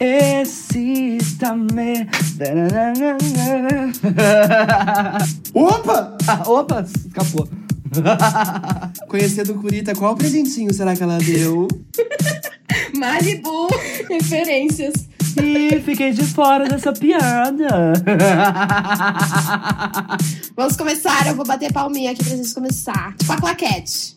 Exista-me. Opa! Ah, Opa, escapou. Conhecendo Curita, qual presentinho será que ela deu? Malibu, referências. Ih, fiquei de fora dessa piada. Vamos começar, eu vou bater palminha aqui pra gente começar. Tipo a claquete.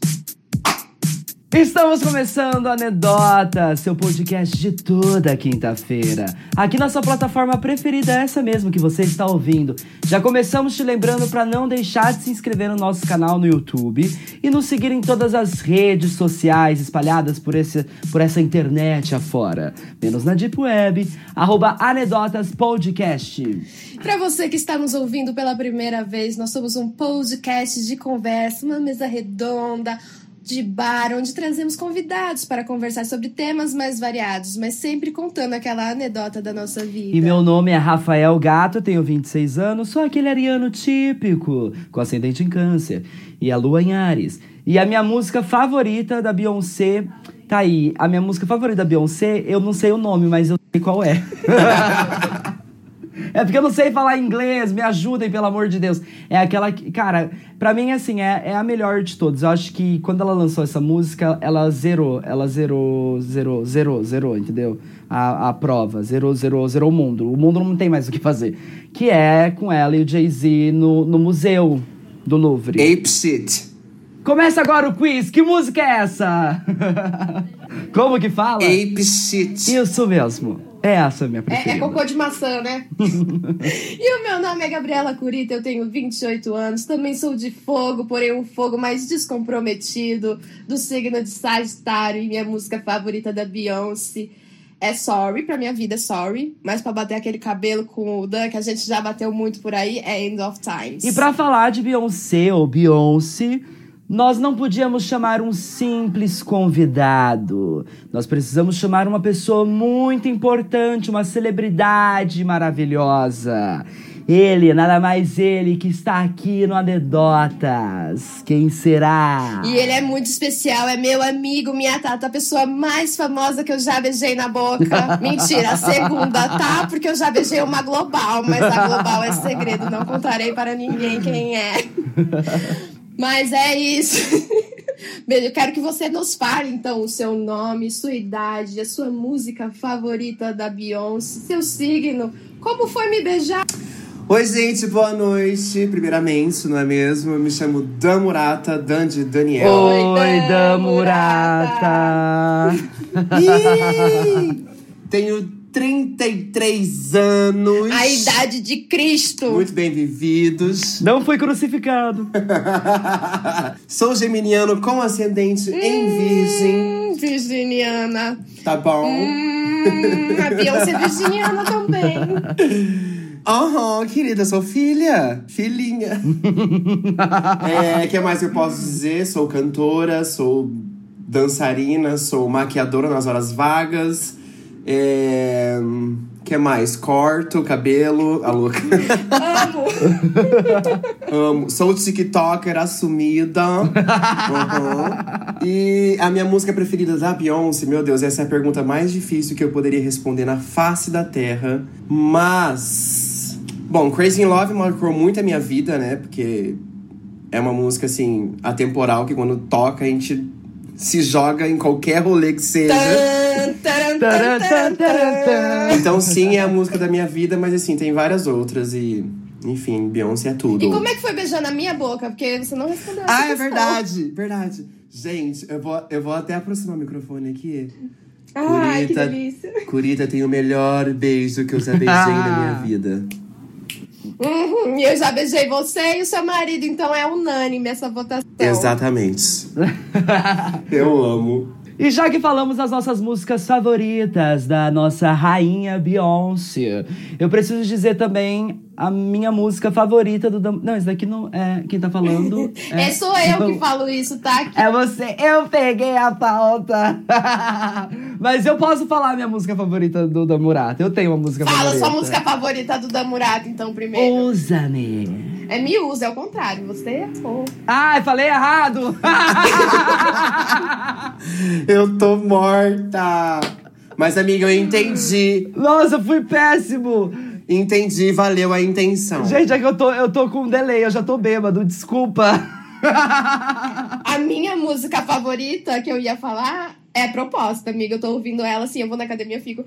Estamos começando a Anedota, seu podcast de toda quinta-feira. Aqui na sua plataforma preferida, essa mesmo que você está ouvindo. Já começamos te lembrando para não deixar de se inscrever no nosso canal no YouTube e nos seguir em todas as redes sociais espalhadas por, esse, por essa internet afora. Menos na Deep Web, arroba Anedotas Podcast. Pra você que está nos ouvindo pela primeira vez, nós somos um podcast de conversa, uma mesa redonda de bar, onde trazemos convidados para conversar sobre temas mais variados, mas sempre contando aquela anedota da nossa vida. E meu nome é Rafael Gato, tenho 26 anos, sou aquele ariano típico, com ascendente em câncer, e a lua em Ares. E a minha música favorita da Beyoncé, tá aí. A minha música favorita da Beyoncé, eu não sei o nome, mas eu sei qual é. É porque eu não sei falar inglês, me ajudem, pelo amor de Deus. É aquela que, cara, pra mim, assim, é, é a melhor de todos. Eu acho que quando ela lançou essa música, ela zerou, ela zerou, zerou, zerou, zerou, entendeu? A, a prova, zerou, zerou, zerou o mundo. O mundo não tem mais o que fazer. Que é com ela e o Jay-Z no, no museu do Louvre. Ape Shit. Começa agora o quiz. Que música é essa? Como que fala? Ape Shit. Isso mesmo. Essa é a minha É, preferida. é cocô de maçã, né? e o meu nome é Gabriela Curita, eu tenho 28 anos, também sou de fogo, porém um fogo mais descomprometido, do signo de Sagitário, e minha música favorita da Beyoncé é Sorry, pra minha vida é Sorry, mas pra bater aquele cabelo com o Dan, que a gente já bateu muito por aí, é End of Times. E pra falar de Beyoncé ou Beyoncé, nós não podíamos chamar um simples convidado. Nós precisamos chamar uma pessoa muito importante, uma celebridade maravilhosa. Ele, nada mais ele, que está aqui no Anedotas. Quem será? E ele é muito especial, é meu amigo, minha tata, a pessoa mais famosa que eu já beijei na boca. Mentira, a segunda, tá? Porque eu já beijei uma global, mas a global é segredo, não contarei para ninguém quem é. Mas é isso. Beijo, eu quero que você nos fale, então, o seu nome, sua idade, a sua música favorita da Beyoncé, seu signo, como foi me beijar? Oi, gente, boa noite. Primeiramente, não é mesmo? Eu me chamo Dan Murata, Dan de Daniel. Oi, Oi, da Dan Murata. Tenho 33 anos. A idade de Cristo. Muito bem vividos. Não fui crucificado. Sou geminiano com ascendente em virgem. Hum, virginiana. Tá bom? Hum, a Beyoncé é virginiana também. Aham, querida, sou filha. Filhinha. é, que mais eu posso dizer? Sou cantora, sou dançarina, sou maquiadora nas horas vagas. É. que mais? Corto cabelo. A louca. Amo. Amo. Sou TikToker assumida. Uhum. E a minha música preferida da Beyoncé, meu Deus, essa é a pergunta mais difícil que eu poderia responder na face da Terra. Mas. Bom, Crazy in Love marcou muito a minha vida, né? Porque é uma música, assim, atemporal, que quando toca a gente se joga em qualquer rolê que seja. Então, sim, é a música da minha vida, mas assim, tem várias outras e. Enfim, Beyoncé é tudo. E como é que foi beijar na minha boca? Porque você não respondeu Ah, é questão. verdade, verdade. Gente, eu vou, eu vou até aproximar o microfone aqui. Ai, que Curita. delícia. Curita tem o melhor beijo que eu já beijei na minha vida. Uhum, eu já beijei você e o seu marido, então é unânime essa votação. Exatamente. eu amo. E já que falamos das nossas músicas favoritas da nossa rainha Beyoncé, eu preciso dizer também a minha música favorita do. Não, isso daqui não é. Quem tá falando. É, sou eu que falo isso, tá? É você, eu peguei a pauta. Mas eu posso falar a minha música favorita do da Murata. Eu tenho uma música Fala favorita. sua música favorita do Damurato, então, primeiro. Usa-me. É Muse, é o contrário. Você errou. Ai, falei errado! eu tô morta! Mas, amiga, eu entendi. Nossa, fui péssimo! Entendi, valeu a intenção. Gente, é que eu tô, eu tô com um delay, eu já tô bêbado, desculpa. A minha música favorita que eu ia falar é proposta, amiga. Eu tô ouvindo ela assim, eu vou na academia e fico.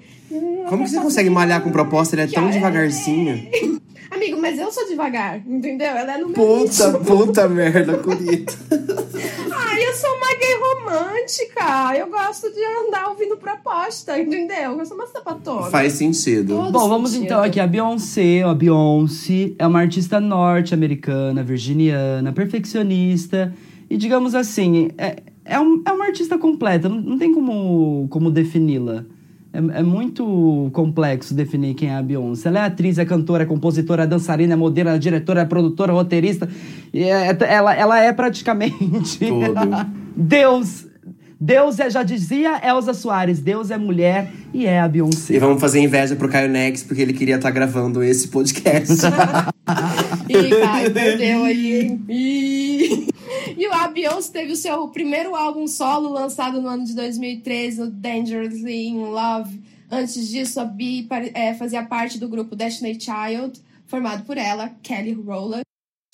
Como que você consegue malhar com proposta? Ele é tão devagarzinho. Amigo, mas eu sou devagar, entendeu? Ela é no meu Puta, ritmo. puta merda, Curita. Ai, eu sou uma gay romântica. Eu gosto de andar ouvindo proposta, entendeu? Eu sou uma sapatona. Faz sentido. Todo Bom, vamos sentido. então aqui. A Beyoncé, a Beyoncé é uma artista norte-americana, virginiana, perfeccionista. E digamos assim, é, é, um- é uma artista completa, não, não tem como, como defini-la. É, é muito complexo definir quem é a Beyoncé. Ela é atriz, é cantora, é compositora, é dançarina, é modelo, é diretora, é produtora, roteirista. E é- ela, ela é praticamente Tudo. Deus. Deus é, já dizia Elza Soares, Deus é mulher e é a Beyoncé. E vamos fazer inveja pro Caio Nex, porque ele queria estar gravando esse podcast. Ih, Caio, perdeu aí? Ih. E a Beyoncé teve o seu primeiro álbum solo lançado no ano de 2013, no Dangerously in Love. Antes disso, a Bee eh, fazia parte do grupo Destiny Child, formado por ela, Kelly Rowland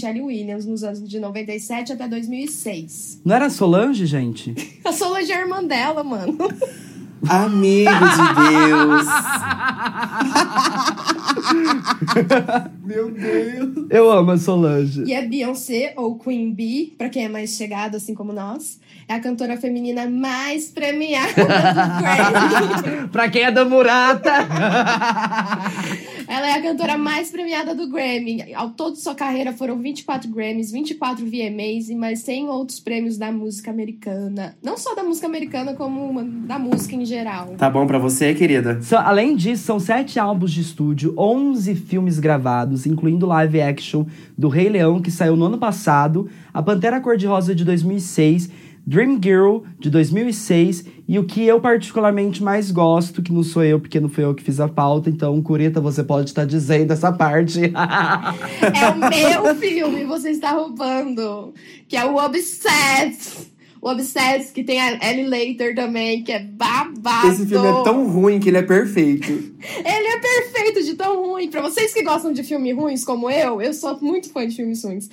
e Shelley Williams, nos anos de 97 até 2006. Não era Solange, gente? A Solange é a irmã dela, mano. Amigo de Deus. Meu Deus. Eu amo a Solange. E a Beyoncé, ou Queen Bee, pra quem é mais chegado, assim como nós, é a cantora feminina mais premiada do Grammy. pra quem é da Murata. Ela é a cantora mais premiada do Grammy. Ao todo de sua carreira foram 24 Grammys, 24 VMAs e mais 100 outros prêmios da música americana. Não só da música americana, como uma- da música em geral. Tá bom pra você, querida? Só- além disso, são sete álbuns de estúdio, 11 filmes gravados, incluindo live action do Rei Leão, que saiu no ano passado, A Pantera Cor-de-Rosa de 2006, Dream Girl de 2006 e o que eu particularmente mais gosto, que não sou eu, porque não foi eu que fiz a pauta, então, Curita, você pode estar dizendo essa parte. É o meu filme, você está roubando. Que é o Obsessed. O Obsessed, que tem a Ellie Later também, que é babado. Esse filme é tão ruim que ele é perfeito. Ele é perfeito de tão ruim. Pra vocês que gostam de filmes ruins como eu, eu sou muito fã de filmes ruins.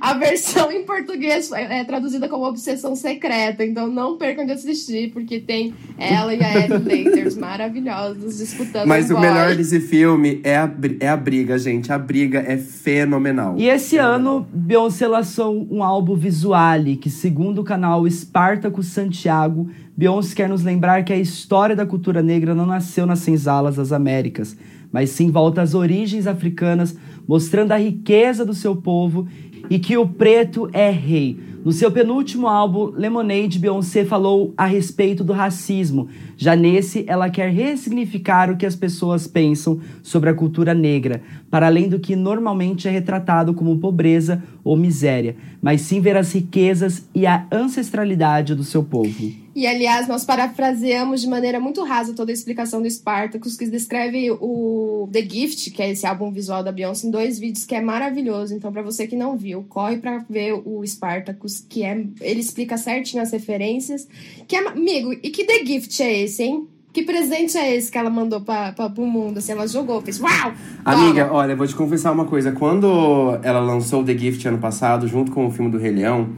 A versão em português é é traduzida como Obsessão Secreta, então não percam de assistir, porque tem ela e a Ellie Laters maravilhosos disputando Mas o boy. melhor desse filme é a, é a briga, gente. A briga é fenomenal. E esse ano, Beyoncé lançou um álbum Visuale, que segundo o canal Espartaco Santiago, Beyoncé quer nos lembrar que a história da cultura negra não nasceu nas senzalas das Américas, mas sim volta às origens africanas, mostrando a riqueza do seu povo e que o preto é rei. No seu penúltimo álbum, Lemonade, Beyoncé falou a respeito do racismo. Já nesse, ela quer ressignificar o que as pessoas pensam sobre a cultura negra, para além do que normalmente é retratado como pobreza ou miséria, mas sim ver as riquezas e a ancestralidade do seu povo. E, aliás, nós parafraseamos de maneira muito rasa toda a explicação do Spartacus, que descreve o The Gift, que é esse álbum visual da Beyoncé, em dois vídeos, que é maravilhoso. Então, pra você que não viu, corre pra ver o Spartacus, que é... Ele explica certinho as referências. Que é... Amigo, e que The Gift é esse, hein? Que presente é esse que ela mandou pra, pra, pro mundo? Assim, ela jogou, fez uau! Amiga, olha, vou te confessar uma coisa. Quando ela lançou The Gift ano passado, junto com o filme do Rei Leão,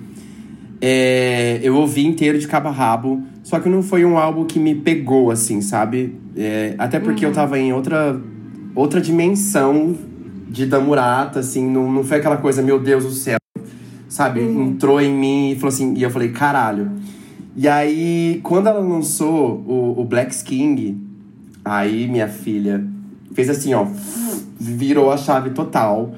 é, eu ouvi inteiro de cabo a rabo. Só que não foi um álbum que me pegou, assim, sabe? É, até porque eu tava em outra, outra dimensão de Damurata, assim. Não, não foi aquela coisa, meu Deus do céu. Sabe? Entrou em mim e falou assim... E eu falei, caralho. E aí, quando ela lançou o, o Black King, aí minha filha fez assim, ó, virou a chave total.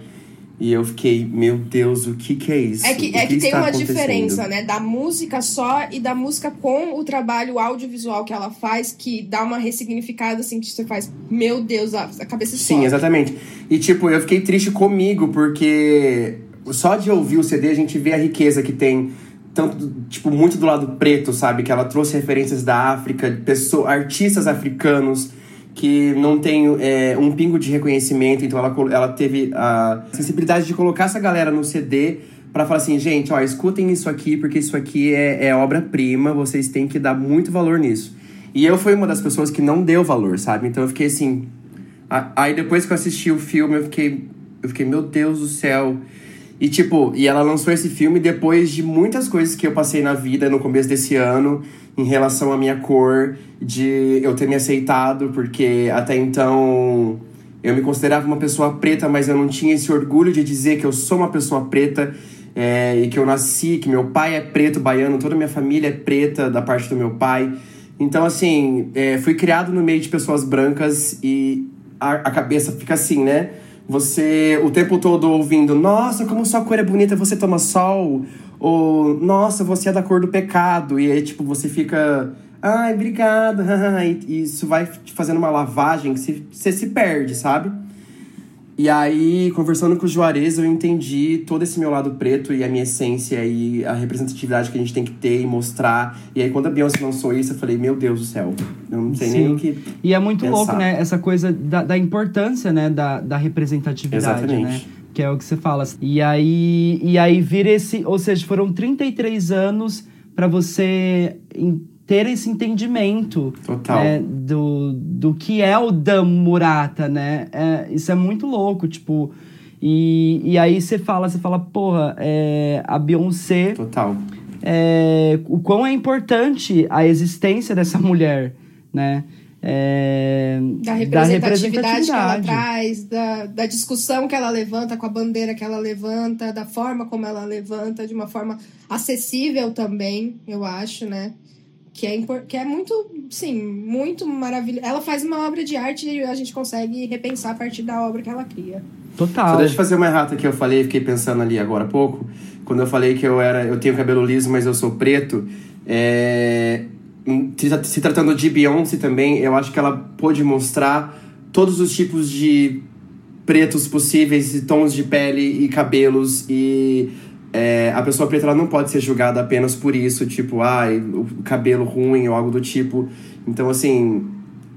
E eu fiquei, meu Deus, o que que é isso? É que, O é que tem uma diferença, né? Da música só e da música com o trabalho audiovisual que ela faz, que dá uma ressignificada, assim, que você faz, meu Deus, a, cabeça Sim, explode. exatamente. E tipo, eu fiquei triste comigo, porque só de ouvir o CD a gente vê a riqueza que tem. Tanto, tipo, muito do lado preto, sabe? Que ela trouxe referências da África, pessoa, artistas africanos que não tem é, um pingo de reconhecimento, então ela, ela teve a sensibilidade de colocar essa galera no CD para falar assim, gente, ó, escutem isso aqui, porque isso aqui é, é obra-prima, vocês têm que dar muito valor nisso. E eu fui uma das pessoas que não deu valor, sabe? Então eu fiquei assim. Aí depois que eu assisti o filme, eu fiquei. Eu fiquei, meu Deus do céu. E tipo, e ela lançou esse filme depois de muitas coisas que eu passei na vida no começo desse ano, em relação à minha cor, de eu ter me aceitado, porque até então eu me considerava uma pessoa preta, mas eu não tinha esse orgulho de dizer que eu sou uma pessoa preta é, e que eu nasci, que meu pai é preto, baiano, toda a minha família é preta da parte do meu pai. Então, assim, é, fui criado no meio de pessoas brancas e a, a cabeça fica assim, né? Você o tempo todo ouvindo, nossa, como sua cor é bonita, você toma sol. Ou, nossa, você é da cor do pecado. E aí, tipo, você fica, ai, obrigado. e isso vai te fazendo uma lavagem que você se perde, sabe? E aí, conversando com o Juarez, eu entendi todo esse meu lado preto e a minha essência e a representatividade que a gente tem que ter e mostrar. E aí, quando a Beyoncé lançou isso, eu falei, meu Deus do céu, eu não sei Sim. nem o que. E é muito pensar. louco, né? Essa coisa da, da importância, né? Da, da representatividade, né? Exatamente. né? Que é o que você fala. E aí, e aí vira esse. Ou seja, foram 33 anos para você ter esse entendimento né, do, do que é o Dan Murata, né? É, isso é muito louco, tipo... E, e aí você fala, você fala, porra, é, a Beyoncé... Total. É, o quão é importante a existência dessa mulher, né? É, da, representatividade da, representatividade que ela traz, da, da discussão que ela levanta, com a bandeira que ela levanta, da forma como ela levanta, de uma forma acessível também, eu acho, né? Que é, que é muito, sim, muito maravilhoso. Ela faz uma obra de arte e a gente consegue repensar a partir da obra que ela cria. Total. Só deixa eu fazer uma errata que eu falei, fiquei pensando ali agora há pouco. Quando eu falei que eu era, eu tenho cabelo liso, mas eu sou preto, é, se tratando de Beyoncé também, eu acho que ela pôde mostrar todos os tipos de pretos possíveis, e tons de pele e cabelos e é, a pessoa preta não pode ser julgada apenas por isso, tipo, ai, o cabelo ruim ou algo do tipo. Então, assim,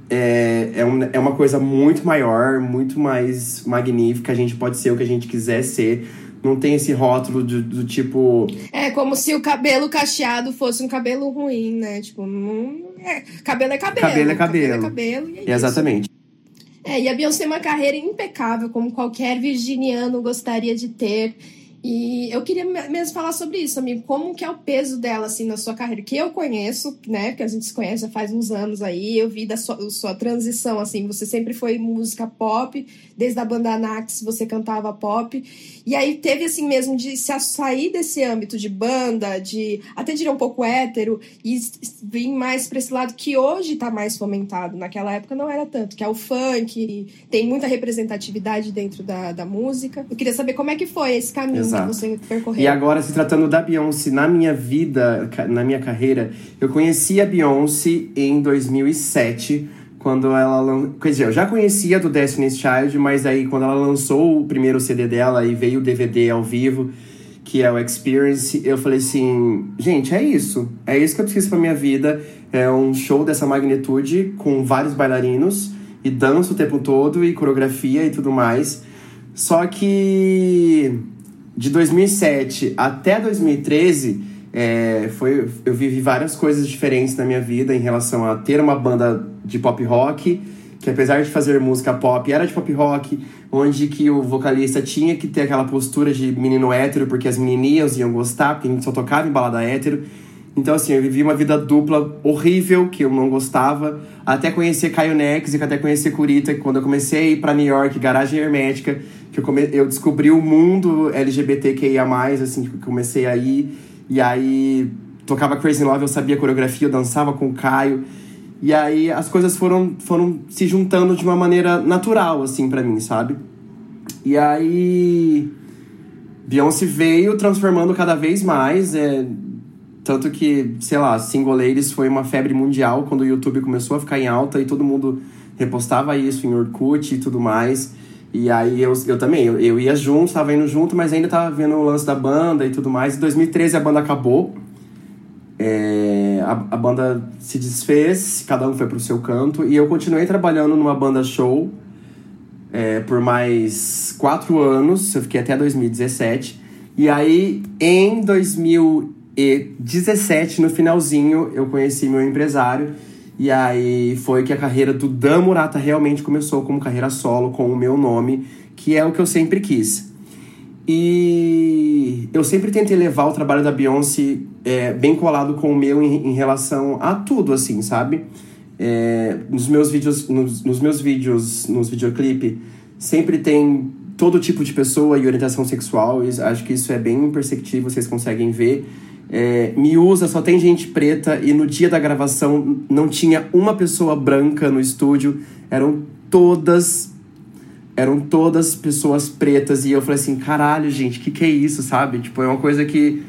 é, é, um, é uma coisa muito maior, muito mais magnífica. A gente pode ser o que a gente quiser ser. Não tem esse rótulo do, do tipo. É como se o cabelo cacheado fosse um cabelo ruim, né? Tipo, não. É, cabelo é cabelo. Cabelo é cabelo. cabelo, é cabelo e é Exatamente. Isso. É, e a Beyoncé tem uma carreira impecável, como qualquer virginiano gostaria de ter. E eu queria mesmo falar sobre isso, amigo. Como que é o peso dela, assim, na sua carreira? Que eu conheço, né? Que a gente se conhece já faz uns anos aí. Eu vi da sua, sua transição, assim. Você sempre foi música pop. Desde a banda Anax, você cantava pop. E aí teve, assim, mesmo de se sair desse âmbito de banda, de até diria um pouco hétero, e vir mais pra esse lado que hoje tá mais fomentado. Naquela época não era tanto, que é o funk. Tem muita representatividade dentro da, da música. Eu queria saber como é que foi esse caminho Exato. Percorreu. E agora, se tratando da Beyoncé, na minha vida, na minha carreira, eu conheci a Beyoncé em 2007, quando ela... Quer dizer, eu já conhecia do Destiny's Child, mas aí quando ela lançou o primeiro CD dela e veio o DVD ao vivo, que é o Experience, eu falei assim, gente, é isso. É isso que eu preciso pra minha vida. É um show dessa magnitude, com vários bailarinos, e dança o tempo todo, e coreografia e tudo mais. Só que de 2007 até 2013, é, foi, eu vivi várias coisas diferentes na minha vida em relação a ter uma banda de pop rock, que apesar de fazer música pop, era de pop rock, onde que o vocalista tinha que ter aquela postura de menino hétero, porque as menininhas iam gostar, porque a gente só tocava em balada hétero. Então, assim, eu vivi uma vida dupla horrível, que eu não gostava, até conhecer Caio Nex e até conhecer Curita, quando eu comecei a ir pra New York, garagem hermética, que eu, come... eu descobri o mundo LGBTQIA+, assim, que eu comecei a ir, e aí tocava Crazy Love, eu sabia a coreografia, eu dançava com o Caio, e aí as coisas foram, foram se juntando de uma maneira natural, assim, para mim, sabe? E aí... Beyoncé veio transformando cada vez mais, é, tanto que, sei lá, Single Ladies foi uma febre mundial quando o YouTube começou a ficar em alta e todo mundo repostava isso em Orkut e tudo mais. E aí eu, eu também, eu, eu ia junto, tava indo junto, mas ainda tava vendo o lance da banda e tudo mais. Em 2013 a banda acabou. É, a, a banda se desfez, cada um foi pro seu canto, e eu continuei trabalhando numa banda show é, por mais quatro anos, eu fiquei até 2017. E aí, em 2017, no finalzinho, eu conheci meu empresário. E aí foi que a carreira do Dan Murata realmente começou como carreira solo, com o meu nome, que é o que eu sempre quis. E eu sempre tentei levar o trabalho da Beyoncé é, bem colado com o meu em, em relação a tudo, assim, sabe? É, nos meus vídeos, nos, nos meus vídeos, nos videoclipe, sempre tem todo tipo de pessoa e orientação sexual. E acho que isso é bem perceptível, vocês conseguem ver. É, me usa, só tem gente preta e no dia da gravação não tinha uma pessoa branca no estúdio, eram todas eram todas pessoas pretas e eu falei assim, caralho, gente, que que é isso, sabe? Tipo, é uma coisa que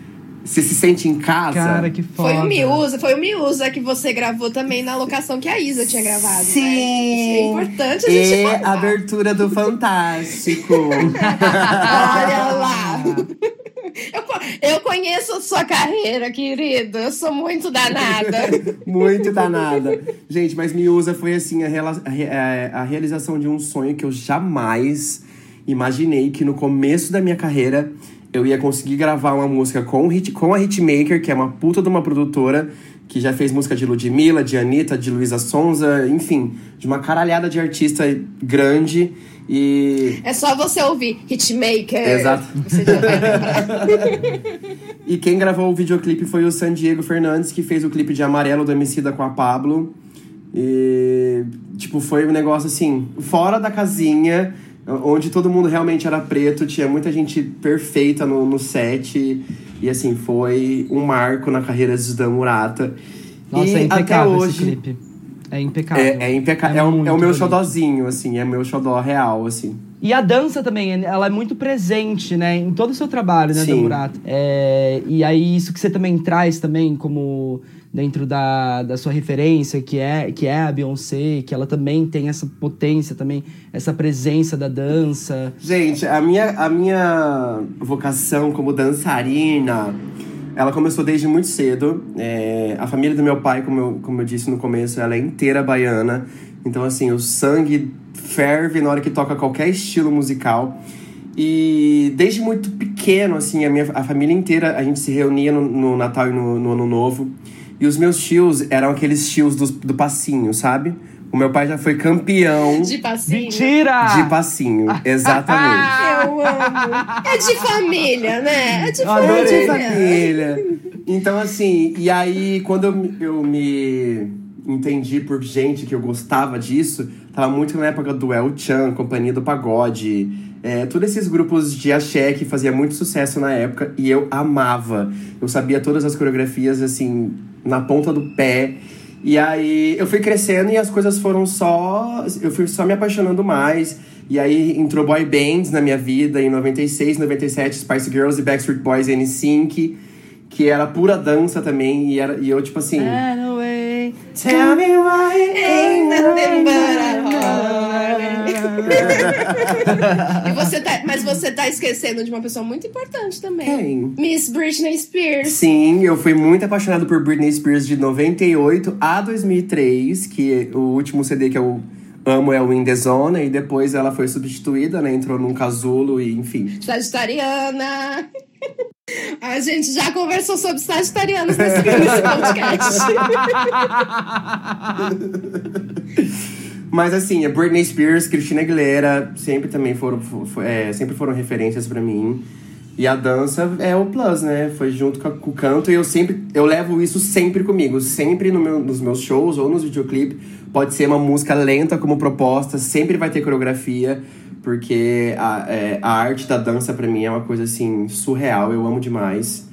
você se sente em casa. Cara, que foda. Foi o Miusa, foi o Miusa que você gravou também na locação que a Isa tinha gravado. Sim. Né? Isso é importante a gente É falar. a abertura do Fantástico. Olha lá. Eu, eu conheço sua carreira, querido. Eu sou muito danada. Muito danada. Gente, mas Miúza foi assim a, a re- a- realização de um sonho que eu jamais imaginei que no começo da minha carreira eu ia conseguir gravar uma música com, hit, com a Hitmaker, que é uma puta de uma produtora que já fez música de Ludmilla, de Anitta, de Luísa Sonza, enfim, de uma caralhada de artista grande. E É só você ouvir Hitmaker. Exato. Você já vai. E quem gravou o videoclipe foi o San Diego Fernandes, que fez o clipe de Amarelo do Emicida com a Pablo. E, tipo, foi um negócio assim, fora da casinha, onde todo mundo realmente era preto, tinha muita gente perfeita no, no set. E, assim, foi um marco na carreira de Dan Murata. Nossa, e é até esse hoje, clipe. É impecável. É, é impecável. É, o- é o meu xodózinho, assim, é meu xodó real, assim. E a dança também, ela é muito presente, né? Em todo o seu trabalho, né, Murata. É, e aí, isso que você também traz também, como dentro da, da sua referência, que é, que é a Beyoncé, que ela também tem essa potência também, essa presença da dança. Gente, a minha, a minha vocação como dançarina, ela começou desde muito cedo. É, a família do meu pai, como eu, como eu disse no começo, ela é inteira baiana. Então, assim, o sangue ferve na hora que toca qualquer estilo musical. E desde muito pequeno, assim, a minha a família inteira, a gente se reunia no, no Natal e no, no Ano Novo. E os meus tios eram aqueles tios do, do passinho, sabe? O meu pai já foi campeão De passinho. Mentira! de passinho, exatamente. Eu amo. É de família, né? É de Eu adorei. família. família. Então, assim, e aí, quando eu, me- eu me entendi por gente que eu gostava disso, tava muito na época do El Chan, Companhia do Pagode, é, todos esses grupos de axé que fazia muito sucesso na época, e eu amava. Eu sabia todas as coreografias, assim, na ponta do pé. E aí eu fui crescendo e as coisas foram só. Eu fui só me apaixonando mais. E aí entrou boy bands na minha vida em 96, 97, Spice Girls e Backstreet Boys e NSYNC, que era pura dança também. E, era, e eu, tipo assim. Tell me why Ain't nothing but a você tá, mas você tá esquecendo de uma pessoa muito importante também. Quem? Miss Britney Spears. Sim, eu fui muito apaixonado por Britney Spears de 98 a 2003, que o último CD que eu amo é o In The Zone, e depois ela foi substituída, né? Entrou num casulo e enfim. Sagitariana. A gente já conversou sobre sagitarianos nesse, nesse podcast. Mas assim, a Britney Spears, Christina Aguilera sempre também foram, fo- fo- é, sempre foram referências pra mim. E a dança é o plus, né? Foi junto com, o canto e eu sempre eu levo isso sempre comigo, sempre no meu- nos meus shows ou nos videoclipes. Pode ser uma música lenta como proposta, sempre vai ter coreografia, porque a, é, a arte da dança pra mim é uma coisa assim surreal, eu amo demais.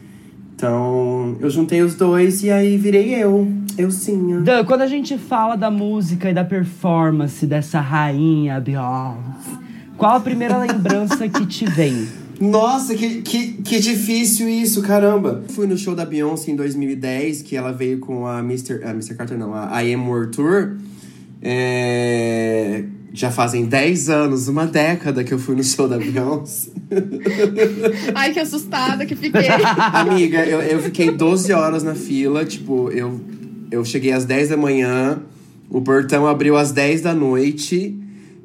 Então, eu juntei os dois e aí virei eu, eu sim. Dan, quando a gente fala da música e da performance dessa rainha Beyoncé, qual a primeira lembrança que te vem? Nossa, que, que, que difícil isso, caramba. Fui no show da Beyoncé em 2010, que ela veio com a Mr. A Mr. Carter, não, a I Am World Tour. É, já fazem 10 anos, uma década que eu fui no show da Beyoncé. Ai, que assustada que fiquei. Amiga, eu, eu fiquei 12 horas na fila, tipo, eu, eu cheguei às 10 da manhã, o portão abriu às 10 da noite.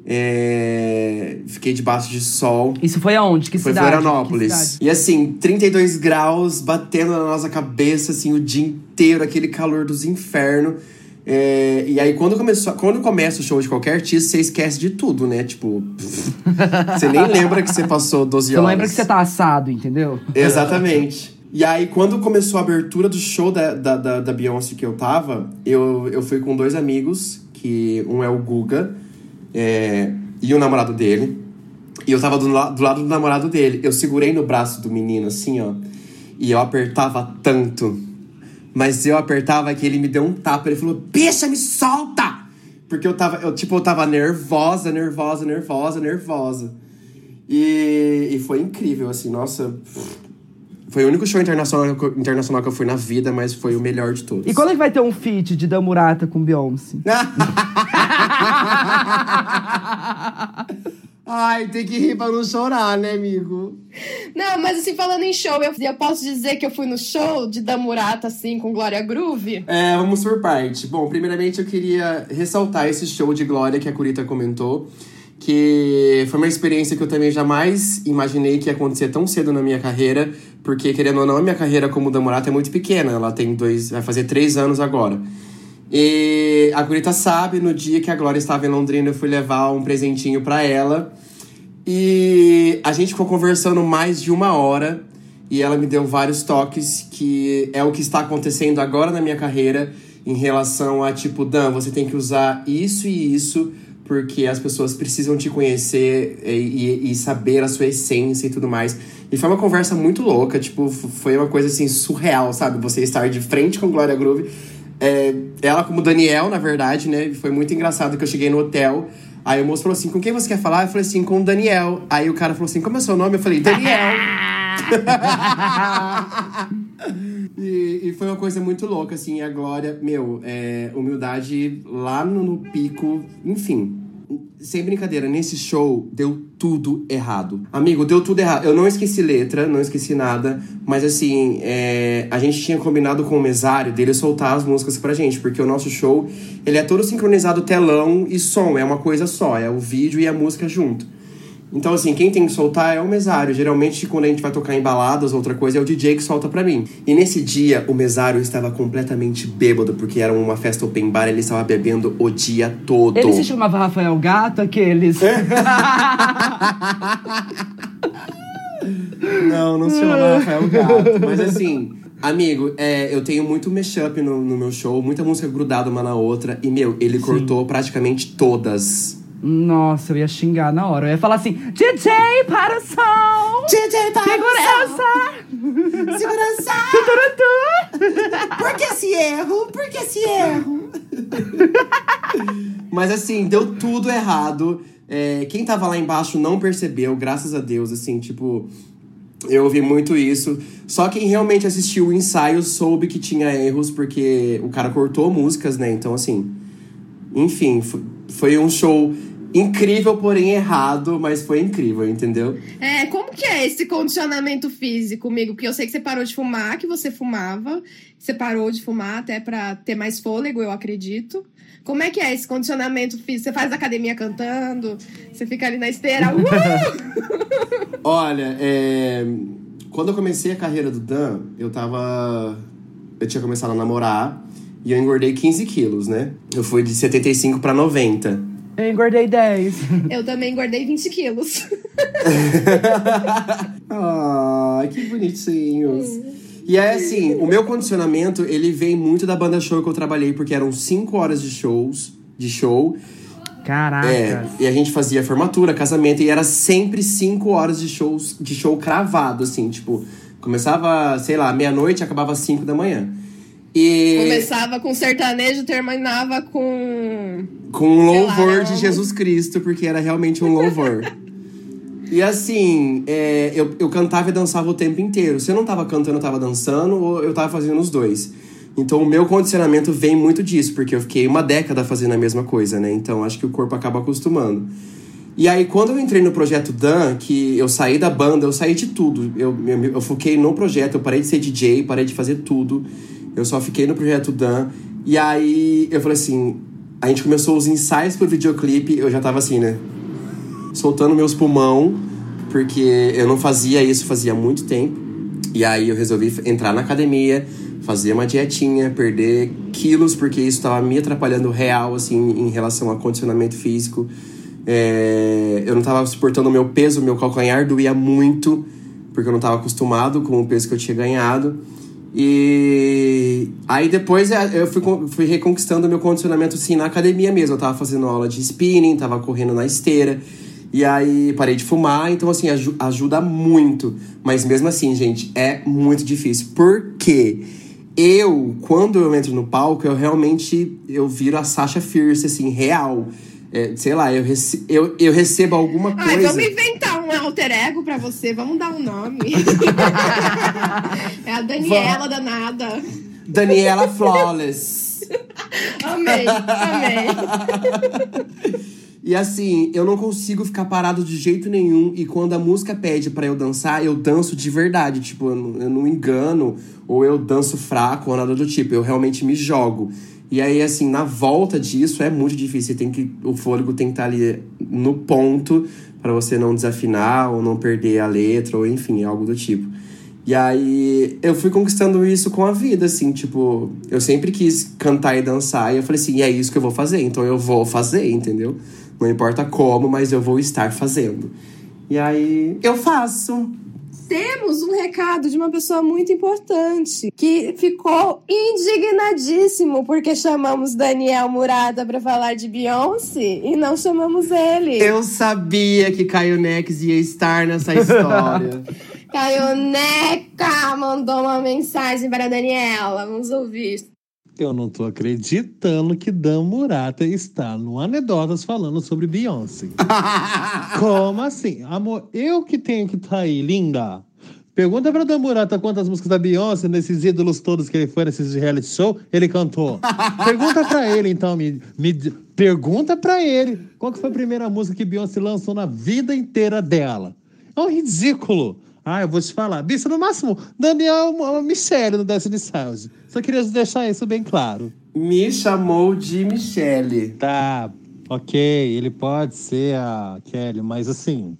É, fiquei debaixo de sol. Isso foi aonde? Que Foi cidade? Florianópolis. Que cidade? E assim, 32 graus batendo na nossa cabeça, assim, o dia inteiro, aquele calor dos infernos. É, e aí, quando, começou, quando começa o show de qualquer artista, você esquece de tudo, né? Tipo, você nem lembra que você passou 12 Você horas. lembra que você tá assado, entendeu? Exatamente. E aí, quando começou a abertura do show da, da, da, da Beyoncé que eu tava, eu, eu fui com dois amigos, que um é o Guga é, e o namorado dele. E eu tava do, la- do lado do namorado dele. Eu segurei no braço do menino, assim, ó. E eu apertava tanto. Mas eu apertava que ele me deu um tapa. Ele falou, bicha, me solta! Porque eu tava, eu, tipo, eu tava nervosa, nervosa, nervosa, nervosa. E, e foi incrível, assim, nossa. Foi o único show internacional, que eu- internacional que eu fui na vida, mas foi o melhor de todos. E quando é que vai ter um feat de Damurata com Beyoncé? Ai, tem que rir pra não chorar, né, amigo? Não, mas assim, falando em show, eu, eu posso dizer que eu fui no show de Damurata, assim, com Glória Groove? É, vamos por parte. Bom, primeiramente eu queria ressaltar esse show de Glória que a Curita comentou. Que foi uma experiência que eu também jamais imaginei que ia acontecer tão cedo na minha carreira. Porque, querendo ou não, a minha carreira como Damorata é muito pequena. Ela tem dois. vai fazer três anos agora. E a Curita sabe, no dia que a Glória estava em Londrina, eu fui levar um presentinho pra ela. E a gente ficou conversando mais de uma hora. E ela me deu vários toques que é o que está acontecendo agora na minha carreira em relação a tipo, Dan, você tem que usar isso e isso porque as pessoas precisam te conhecer e, e- e saber a sua essência e tudo mais. E foi uma conversa muito louca, tipo, foi uma coisa assim surreal, sabe? Você estar de frente com Glória Groove. É, ela como Daniel, na verdade, né? Foi muito engraçado que eu cheguei no hotel. Aí o moço falou assim: com quem você quer falar? Eu falei assim, com o Daniel. Aí o cara falou assim: como é o seu nome? Eu falei, Daniel. e, e foi uma coisa muito louca, assim, a Glória, meu, é, humildade lá no, no pico, enfim. Sem brincadeira, nesse show deu tudo errado. Amigo, deu tudo errado. Eu não esqueci letra, não esqueci nada, mas assim, é, a gente tinha combinado com o mesário dele soltar as músicas pra gente, porque o nosso show, ele é todo sincronizado telão e som, é uma coisa só, é o vídeo e a música junto. Então, assim, quem tem que soltar é o mesário. Geralmente, quando a gente vai tocar em baladas, outra coisa, é o DJ que solta pra mim. E nesse dia, o mesário estava completamente bêbado, porque era uma festa open bar, ele estava bebendo o dia todo. Ele se chamava Rafael Gato, aqueles. Não, não se chama Rafael Gato. Mas assim, amigo, é, eu tenho muito mashup no, no meu show, muita música grudada uma na outra. E, meu, ele cortou praticamente todas. Nossa, eu ia xingar na hora. Eu ia falar assim: DJ para o som! DJ Segurança! Segurança! Turutu! Por que esse erro? Por que esse erro? Mas assim, deu tudo errado. É, quem tava lá embaixo não percebeu, graças a Deus, assim, tipo. Eu ouvi muito isso. Só quem realmente assistiu o ensaio soube que tinha erros, porque o cara cortou músicas, né? Então, assim. Enfim, fo- foi um show incrível, porém errado, mas foi incrível, entendeu? É, como que é esse condicionamento físico comigo? Porque eu sei que você parou de fumar, que você fumava. Você parou de fumar até pra ter mais fôlego, eu acredito. Como é que é esse condicionamento físico? Você faz academia cantando? Você fica ali na esteira? Uh! Olha, é, quando eu comecei a carreira do Dan, eu tava. Eu tinha começado a namorar e eu engordei 15 quilos, né? Eu fui de 75 pra 90. Eu engordei 10. Eu também engordei 20 quilos. Ai, que bonitinhos. E é assim, o meu condicionamento, ele vem muito da banda show que eu trabalhei, porque eram 5 horas de shows, de show. Caraca. É, e a gente fazia formatura, casamento, e era sempre 5 horas de shows, de show cravado, assim, tipo, começava, sei lá, meia-noite e acabava às 5 da manhã. E Começava com sertanejo, terminava com. com um lá, louvor né? de Jesus Cristo, porque era realmente um louvor. e assim, é, eu, eu cantava e dançava o tempo inteiro. Se eu não tava cantando, eu tava dançando, ou eu tava fazendo os dois. Então o meu condicionamento vem muito disso, porque eu fiquei uma década fazendo a mesma coisa, né? Então acho que o corpo acaba acostumando. E aí, quando eu entrei no projeto Dan, que eu saí da banda, eu saí de tudo. Eu, eu, eu foquei no projeto, eu parei de ser DJ, parei de fazer tudo. Eu só fiquei no projeto Dan. E aí eu falei assim: a gente começou os ensaios pro videoclipe, eu já tava assim, né? Soltando meus pulmão, porque eu não fazia isso fazia muito tempo. E aí eu resolvi entrar na academia, fazer uma dietinha, perder quilos, porque isso estava me atrapalhando real, assim, em relação ao condicionamento físico. É, eu não estava suportando o meu peso, meu calcanhar doía muito, porque eu não estava acostumado com o peso que eu tinha ganhado. E aí depois é, eu fui, fui reconquistando meu condicionamento assim na academia mesmo. Eu tava fazendo aula de spinning, tava correndo na esteira. E aí parei de fumar, então assim, ajuda muito. Mas mesmo assim, gente, é muito difícil. Porque eu, quando eu entro no palco, eu realmente eu viro a Sasha Fierce, assim, real. É, sei lá, eu, rece eu, eu recebo alguma coisa. Ai, vamos inventar um alter ego pra você, vamos dar um nome. é a Daniela danada. Daniela Flawless. amei, amei. E assim, eu não consigo ficar parado de jeito nenhum. E quando a música pede para eu dançar, eu danço de verdade. Tipo, eu não, eu não engano, ou eu danço fraco, ou nada do tipo. Eu realmente me jogo. E aí, assim, na volta disso é muito difícil. Tem que, o fôlego tem que estar ali no ponto para você não desafinar ou não perder a letra, ou enfim, algo do tipo. E aí eu fui conquistando isso com a vida, assim, tipo, eu sempre quis cantar e dançar, e eu falei assim, e é isso que eu vou fazer, então eu vou fazer, entendeu? Não importa como, mas eu vou estar fazendo. E aí eu faço temos um recado de uma pessoa muito importante que ficou indignadíssimo porque chamamos Daniel Murata para falar de Beyoncé e não chamamos ele. Eu sabia que Caio Nex ia estar nessa história. Caio Neca mandou uma mensagem para a Daniela. Vamos ouvir. Eu não tô acreditando que Dan Murata está no Anedotas falando sobre Beyoncé. Como assim? Amor, eu que tenho que estar tá aí, linda. Pergunta pra Dan Murata quantas músicas da Beyoncé, nesses ídolos todos que ele foi nesses reality show, ele cantou. Pergunta pra ele, então. Me, me, pergunta pra ele qual que foi a primeira música que Beyoncé lançou na vida inteira dela. É um ridículo. Ah, eu vou te falar. Bicho, no máximo, Daniel Michele no Destiny Child. Só queria deixar isso bem claro. Me chamou de Michele. Tá, ok. Ele pode ser a Kelly, mas assim,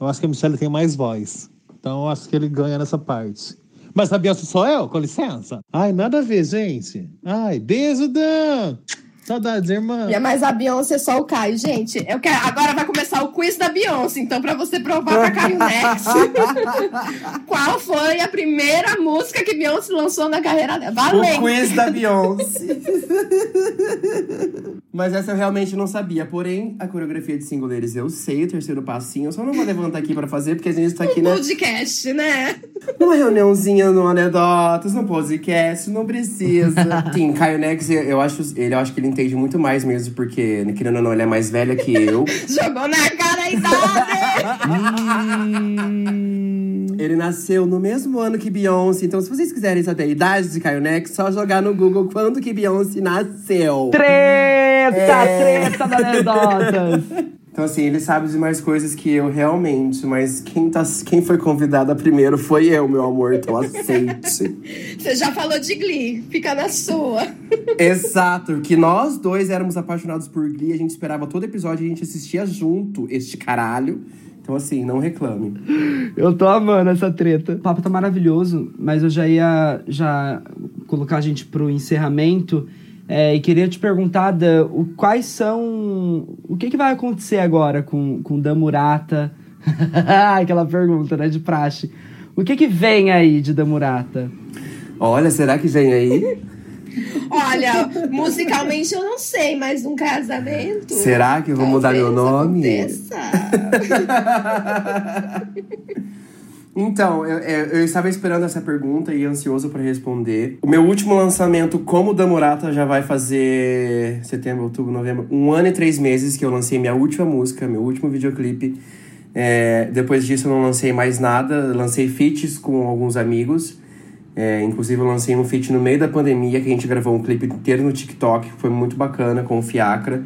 eu acho que a Michelle tem mais voz. Então eu acho que ele ganha nessa parte. Mas a Beyoncé sou eu, com licença. Ai, nada a ver, gente. Ai, beijo, Dan! Saudades, irmã. E é mais a Beyoncé só o Caio. Gente, eu quero. Agora vai começar o quiz da Beyoncé. Então, pra você provar pra Caio Next, qual foi a primeira música que Beyoncé lançou na carreira dela? Valeu! O quiz da Beyoncé. Mas essa eu realmente não sabia. Porém, a coreografia de singuleiros eu sei, o terceiro passinho. Eu só não vou levantar aqui pra fazer, porque a gente tá aqui, um né? podcast, né? Numa reuniãozinha no Anedotas, no podcast, não precisa. Sim, Caio Nex, eu acho, ele, eu acho que ele entende muito mais mesmo, porque, querendo ou não, ele é mais velho que eu. Jogou na cara a idade! ele nasceu no mesmo ano que Beyoncé. Então, se vocês quiserem saber a idade de Caio Nex, só jogar no Google quando que Beyoncé nasceu. Treta! É... Treta da Anedotas! Então, assim, ele sabe de mais coisas que eu realmente, mas quem, tá, quem foi convidada primeiro foi eu, meu amor, então aceite. Você já falou de Glee, fica na sua. Exato, que nós dois éramos apaixonados por Glee, a gente esperava todo episódio, a gente assistia junto este caralho. Então, assim, não reclame. Eu tô amando essa treta. O papo tá maravilhoso, mas eu já ia já colocar a gente pro encerramento. É, e queria te perguntar, Dan, o, quais são. O que, que vai acontecer agora com, com Dan Murata? Aquela pergunta, né, de praxe. O que, que vem aí de Dan Murata? Olha, será que vem aí? Olha, musicalmente eu não sei, mas um casamento. Será que eu vou mudar meu nome? Então, eu, eu, estava esperando essa pergunta e ansioso para responder. O meu último lançamento como Damurata já vai fazer setembro, outubro, novembro, um ano e três meses que eu lancei minha última música, meu último videoclipe. É, depois disso eu não lancei mais nada, lancei feats com alguns amigos. É, inclusive, eu lancei um feat no meio da pandemia, que a gente gravou um clipe inteiro no TikTok, que foi muito bacana, com o Fiacra.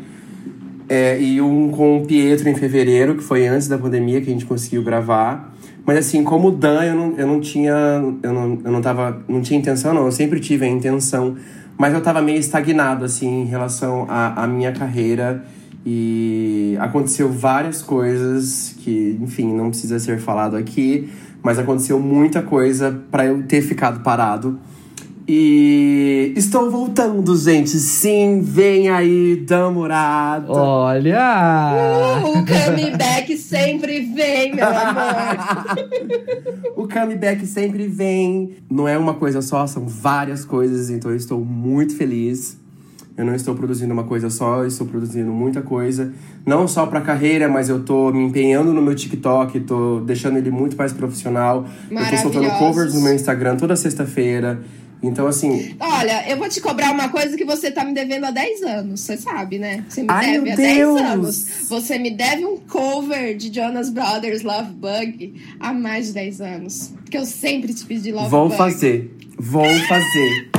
É, e um com o Pietro em fevereiro, que foi antes da pandemia que a gente conseguiu gravar. Mas assim, como Dan, eu não, eu não tinha. Eu não, eu não tava. Não tinha intenção, não. Eu sempre tive a intenção. Mas eu tava meio estagnado, assim, em relação à, minha carreira. E aconteceu várias coisas que, enfim, não precisa ser falado aqui. Mas aconteceu muita coisa para eu ter ficado parado. E estou voltando, gente. Sim, vem aí, Damurada. Olha! Uh, o comeback sempre vem, meu amor. o comeback sempre vem. Não é uma coisa só, são várias coisas, então eu estou muito feliz. Eu não estou produzindo uma coisa só, eu estou produzindo muita coisa. Não só pra carreira, mas eu tô me empenhando no meu TikTok, tô deixando ele muito mais profissional. Eu tô soltando covers no meu Instagram toda sexta-feira. Então, assim. Olha, eu vou te cobrar uma coisa que você tá me devendo há 10 anos. Você sabe, né? Você me Ai, deve há Deus. 10 anos. Você me deve um cover de Jonas Brothers Love Bug há mais de 10 anos. Porque eu sempre te pedi Love Vou Bug. Vou fazer. Vou fazer.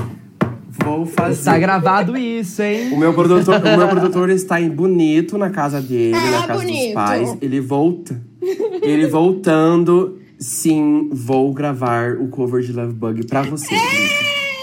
Vou fazer. Tá gravado isso, hein? O meu produtor, o meu produtor está em Bonito na casa dele, ah, na casa bonito. dos pais. Ele volta. Ele voltando. Sim, vou gravar o cover de Love Bug pra você.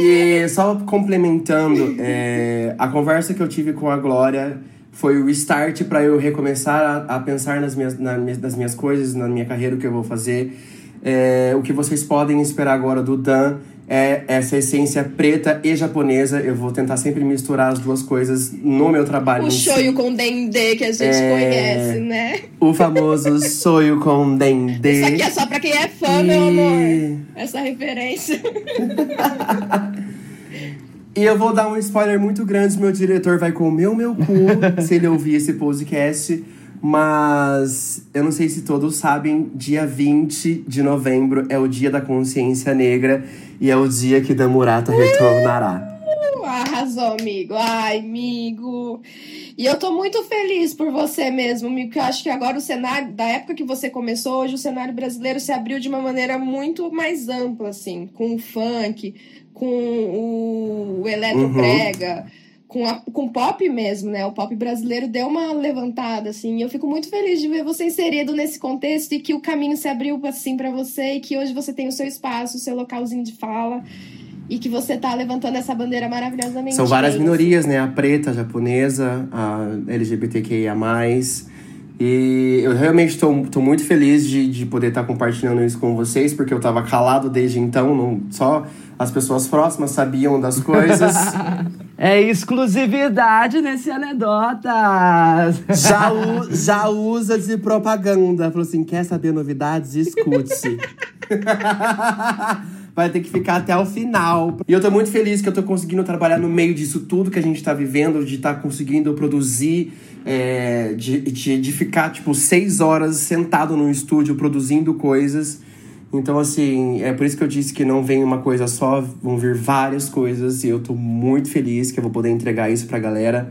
E só complementando, é, a conversa que eu tive com a Glória foi o start para eu recomeçar a, a pensar nas minhas, na, nas minhas coisas, na minha carreira, o que eu vou fazer. É, o que vocês podem esperar agora do Dan é essa essência preta e japonesa. Eu vou tentar sempre misturar as duas coisas no meu trabalho. O shoyu com dendê que a gente é... conhece, né? O famoso shoyu com dendê. Isso aqui é só pra quem é fã, e... meu amor. Essa referência. E eu vou dar um spoiler muito grande, meu diretor vai comer o meu cu se ele ouvir esse podcast. Mas eu não sei se todos sabem, dia 20 de novembro é o dia da consciência negra e é o dia que Damurata retornará. Uh, arrasou, amigo. Ai, amigo. E eu tô muito feliz por você mesmo, amigo, porque eu acho que agora o cenário, da época que você começou, hoje o cenário brasileiro se abriu de uma maneira muito mais ampla, assim, com o funk, com o, o eletroprega. Uhum com, a, com pop mesmo, né? O pop brasileiro deu uma levantada, assim. E eu fico muito feliz de ver você inserido nesse contexto e que o caminho se abriu, assim, para você e que hoje você tem o seu espaço, o seu localzinho de fala e que você tá levantando essa bandeira maravilhosamente. São várias minorias, né? A preta, a japonesa, a LGBTQIA. E eu realmente estou muito feliz de, de poder estar tá compartilhando isso com vocês, porque eu estava calado desde então, não, só as pessoas próximas sabiam das coisas. É exclusividade nesse anedotas. Já, já usa de propaganda. Falou assim: quer saber novidades? Escute. Vai ter que ficar até o final. E eu tô muito feliz que eu tô conseguindo trabalhar no meio disso tudo que a gente tá vivendo, de estar tá conseguindo produzir, é, de, de, de ficar, tipo, seis horas sentado no estúdio produzindo coisas. Então, assim, é por isso que eu disse que não vem uma coisa só, vão vir várias coisas e eu tô muito feliz que eu vou poder entregar isso pra galera.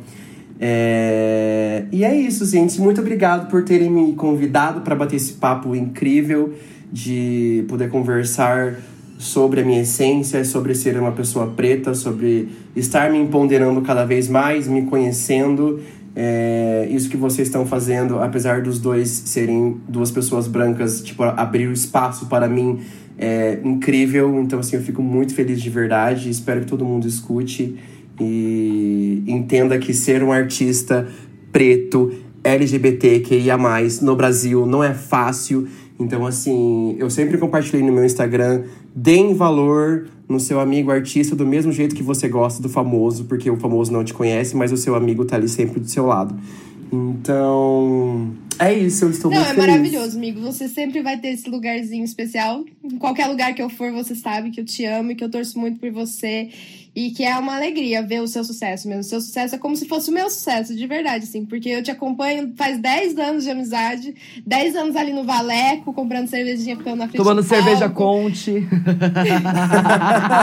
É... E é isso, gente. Muito obrigado por terem me convidado para bater esse papo incrível de poder conversar sobre a minha essência, sobre ser uma pessoa preta, sobre estar me empoderando cada vez mais, me conhecendo é, isso que vocês estão fazendo, apesar dos dois serem duas pessoas brancas, tipo, abrir o espaço para mim é incrível. Então, assim, eu fico muito feliz de verdade. Espero que todo mundo escute e entenda que ser um artista preto, LGBTQIA, no Brasil não é fácil. Então, assim, eu sempre compartilhei no meu Instagram. Deem valor no seu amigo artista do mesmo jeito que você gosta do famoso, porque o famoso não te conhece, mas o seu amigo tá ali sempre do seu lado. Então, é isso, eu estou Não, muito é feliz. maravilhoso, amigo. Você sempre vai ter esse lugarzinho especial. Em qualquer lugar que eu for, você sabe que eu te amo e que eu torço muito por você. E que é uma alegria ver o seu sucesso mesmo. O seu sucesso é como se fosse o meu sucesso, de verdade, assim. Porque eu te acompanho faz 10 anos de amizade, 10 anos ali no Valeco, comprando cervejinha, ficando na frente Tomando cerveja Conte.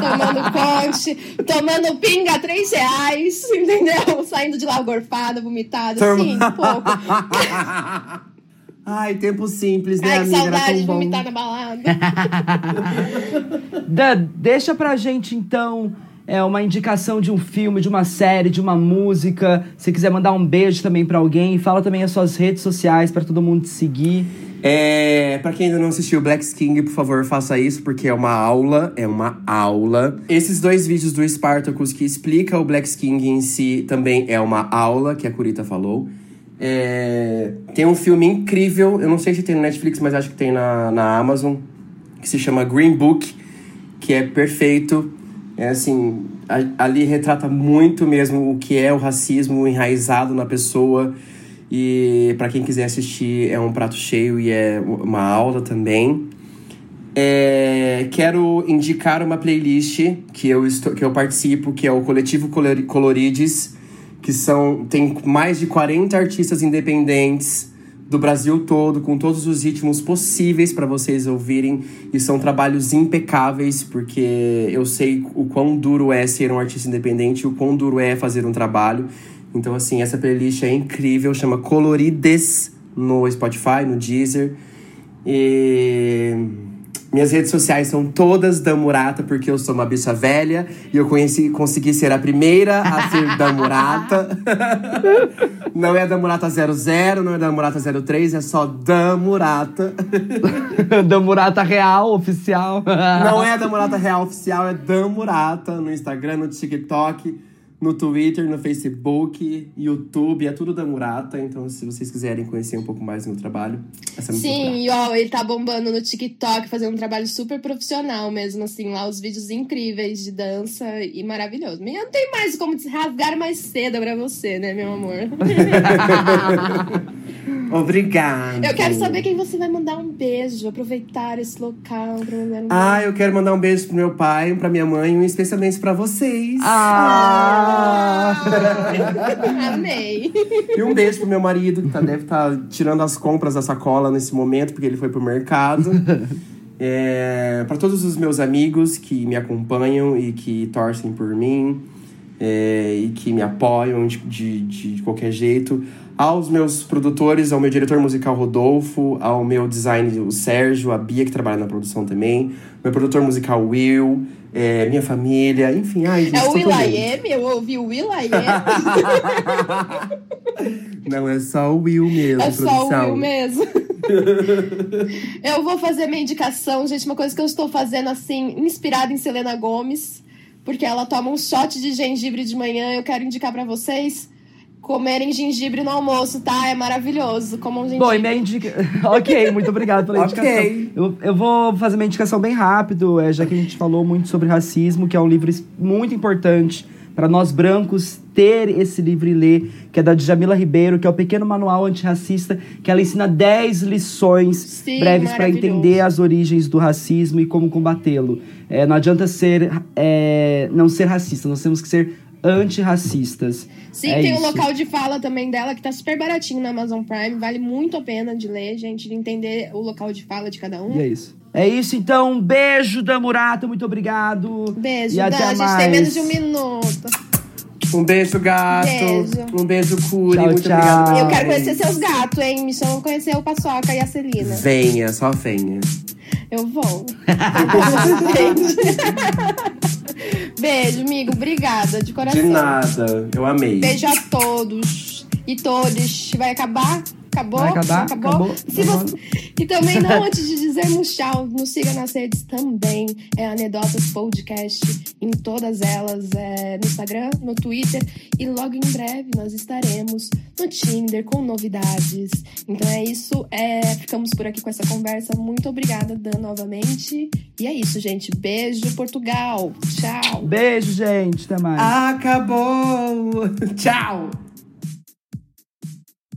tomando Conte. Tomando pinga 3 reais, entendeu? Saindo de lá gorfada, vomitada, assim, um pouco. Ai, tempo simples, né, Ai, que amiga? saudade de vomitar na balada. Dan, deixa pra gente então é, uma indicação de um filme, de uma série, de uma música. Se quiser mandar um beijo também pra alguém, fala também as suas redes sociais pra todo mundo te seguir. É, pra quem ainda não assistiu Black King, por favor, faça isso, porque é uma aula, é uma aula. Esses dois vídeos do Spartacus que explica o Black King em si também é uma aula, que a Curita falou. É, tem um filme incrível, eu não sei se tem no Netflix, mas acho que tem na, na Amazon, que se chama Green Book, que é perfeito. É assim, ali retrata muito mesmo o que é o racismo enraizado na pessoa. E para quem quiser assistir, é um prato cheio e é uma aula também. É, quero indicar uma playlist que eu, estou, que eu participo, que é o Coletivo Colori- Colorides, que são tem mais de 40 artistas independentes do Brasil todo, com todos os ritmos possíveis para vocês ouvirem. E são trabalhos impecáveis, porque eu sei o quão duro é ser um artista independente e o quão duro é fazer um trabalho. Então, assim, essa playlist é incrível, chama Colorides no Spotify, no Deezer. E minhas redes sociais são todas da Murata, porque eu sou uma bicha velha e eu conheci, consegui ser a primeira a ser da Murata. não é da Murata 00, não é da Murata 03, é só da Murata. da Murata Real, oficial. Não é da Murata Real Oficial, é da Murata no Instagram, no TikTok, no Twitter, no Facebook, YouTube, é tudo da Murata. Então, se vocês quiserem conhecer um pouco mais do meu trabalho, essa é Sim, e ó, ele tá bombando no TikTok, fazendo um trabalho super profissional mesmo, assim, lá os vídeos incríveis de dança e maravilhoso. Eu não tenho mais como rasgar mais cedo pra você, né, meu amor? Obrigado. Eu quero saber quem você vai mandar um beijo, aproveitar esse local pra mandar um beijo. Ah, eu quero mandar um beijo pro meu pai, pra minha mãe e um especialmente pra vocês. Ah! Amei. E um beijo pro meu marido, que tá, deve estar tirando as compras da sacola nesse momento, porque ele foi pro mercado. É, para todos os meus amigos que me acompanham e que torcem por mim é, e que me apoiam de, de, de qualquer jeito. Aos meus produtores, ao meu diretor musical Rodolfo, ao meu design o Sérgio, a Bia que trabalha na produção também, meu produtor musical Will, é, minha família, enfim, ai, gente, É o bem. Will.i.am? Eu ouvi o Will.i.am. Não, é só o Will mesmo, É só o produção. Will mesmo. eu vou fazer minha indicação, gente. Uma coisa que eu estou fazendo, assim, inspirada em Selena Gomes. Porque ela toma um shot de gengibre de manhã. Eu quero indicar pra vocês comerem gengibre no almoço, tá? É maravilhoso. Comam gengibre. Bom, e minha indicação. ok, muito obrigado pela indicação. Eu, eu vou fazer minha indicação bem rápido, é, já que a gente falou muito sobre racismo, que é um livro muito importante para nós brancos ter esse livro e ler, que é da Djamila Ribeiro, que é o Pequeno Manual Antirracista, que ela ensina 10 lições Sim, breves para entender as origens do racismo e como combatê-lo. É, não adianta ser é, não ser racista, nós temos que ser antirracistas. Sim, É tem o isso. local de fala também dela, que tá super baratinho na Amazon Prime. Vale muito a pena de ler, gente, de entender o local de fala de cada um. E é isso. É isso, então. Um beijo da Murata, muito obrigado. Beijo, E Dan. até A gente mais. tem menos de um minuto. Um beijo, gato. Beijo. Um beijo, Curi. Tchau, Muito tchau. obrigado. Eu quero conhecer seus gatos, hein? Me chamam conhecer o Paçoca e a Celina. Venha, só venha. Eu vou. Beijo, amigo. Obrigada, de coração. De nada, eu amei. Beijo a todos e todos. Vai acabar? Acabou? Acabar? Acabou? Acabou. Se você... E também não, antes de dizermos tchau, nos siga nas redes também. É Anedotas Podcast em todas elas. É no Instagram, no Twitter. E logo em breve nós estaremos no Tinder com novidades. Então é isso. É, ficamos por aqui com essa conversa. Muito obrigada, Dan, novamente. E é isso, gente. Beijo, Portugal. Tchau. Beijo, gente. Até mais. Acabou! Tchau!